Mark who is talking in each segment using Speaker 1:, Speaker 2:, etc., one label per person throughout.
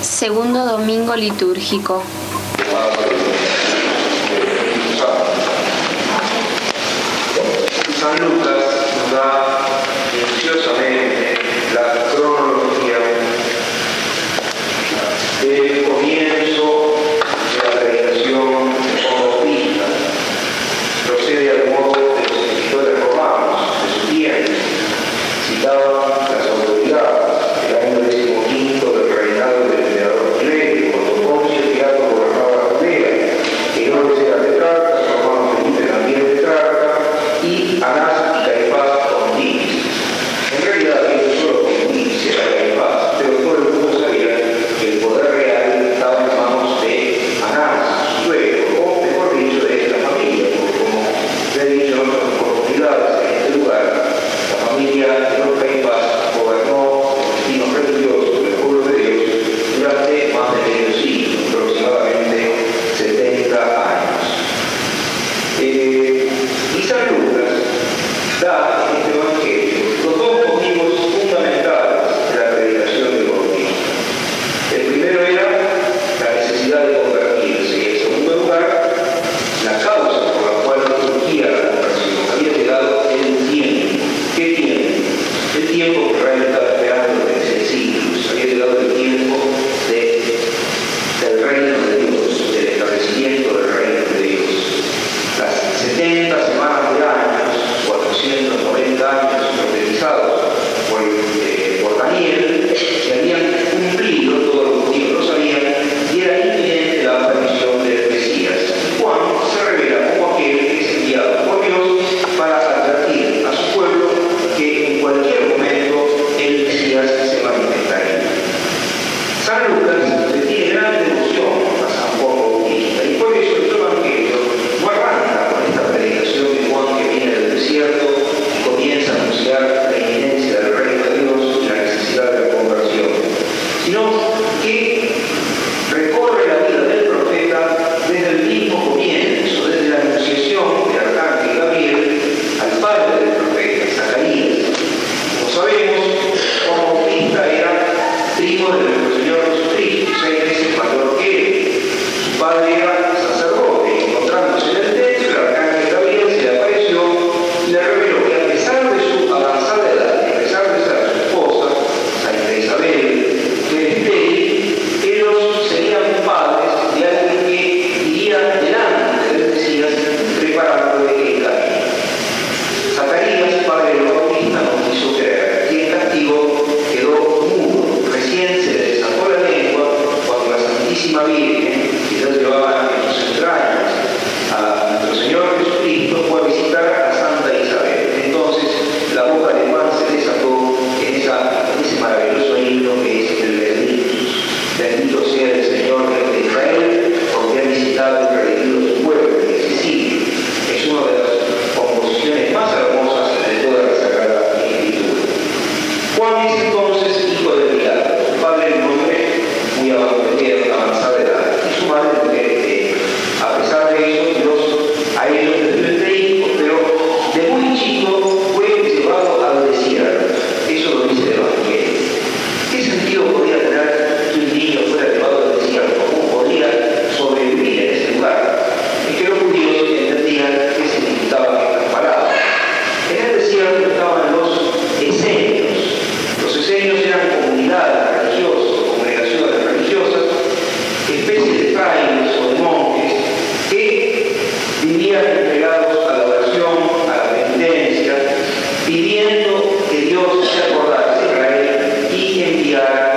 Speaker 1: Segundo domingo litúrgico.
Speaker 2: pidiendo que Dios se acordase de Israel y
Speaker 1: enviara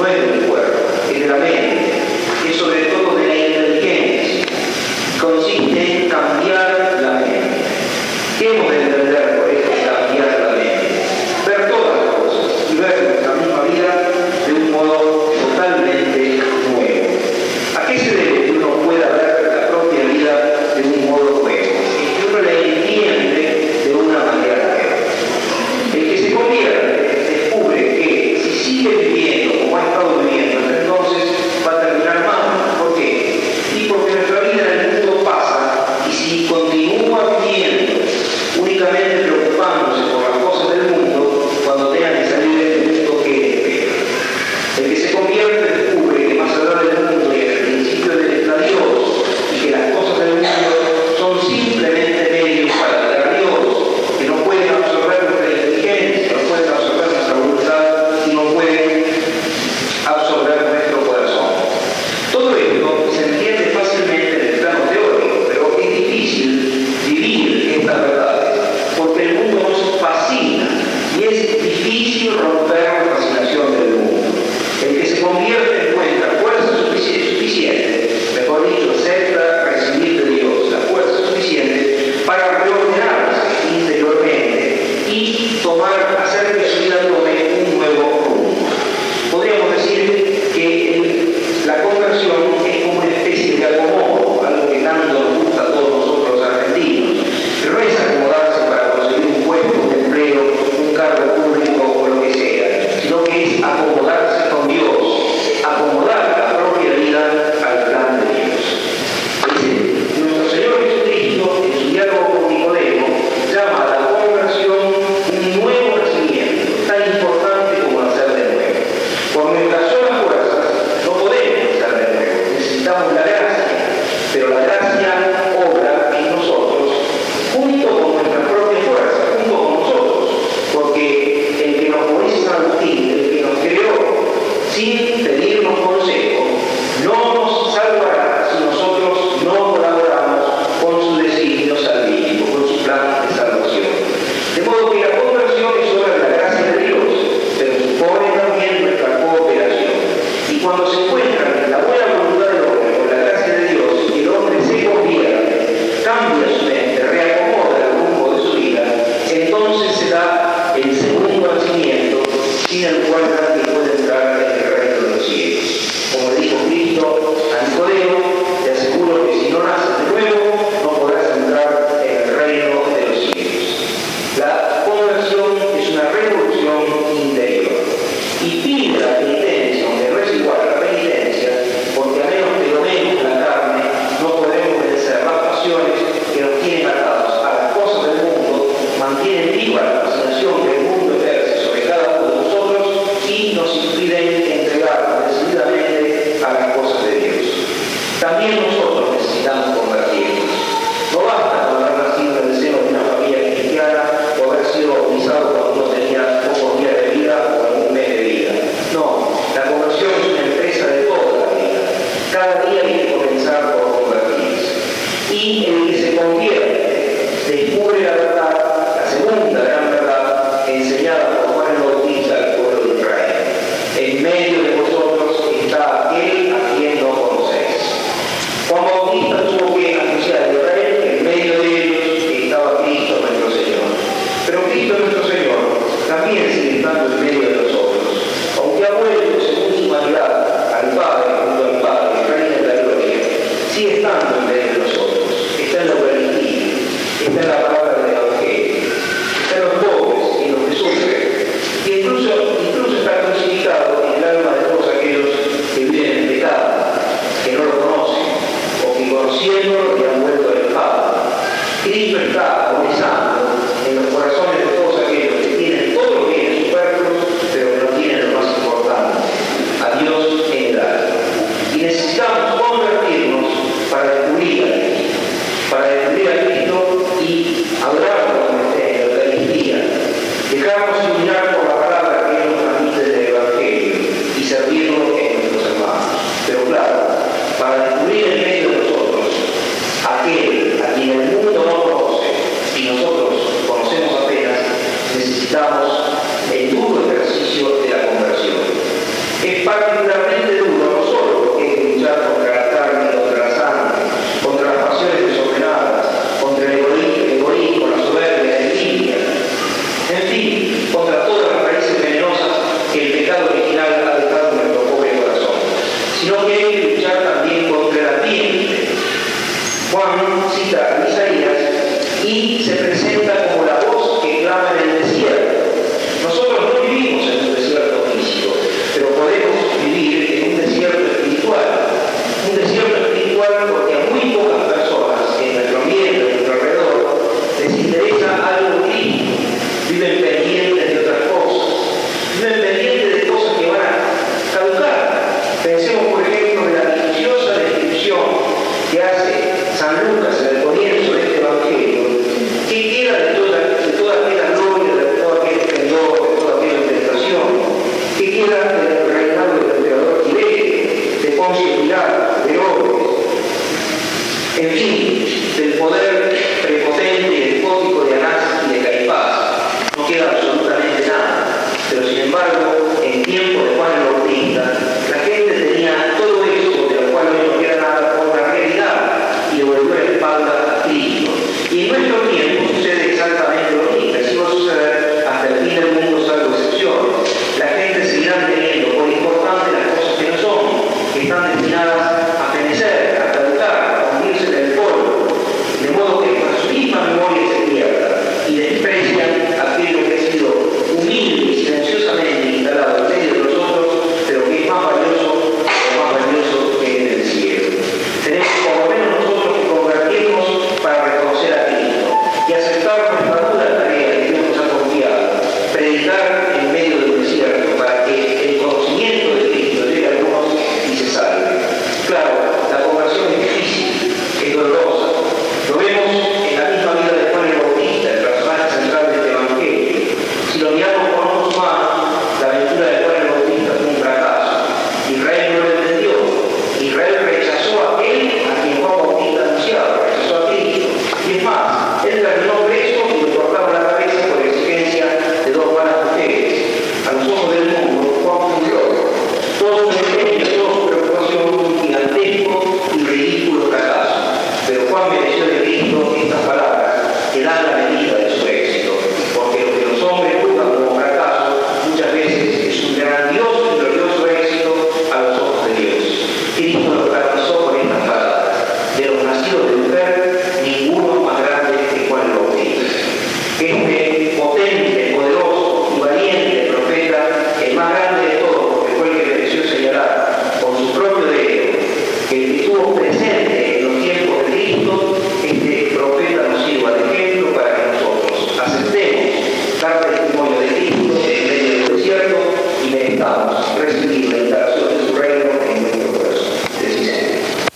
Speaker 1: Venezuela.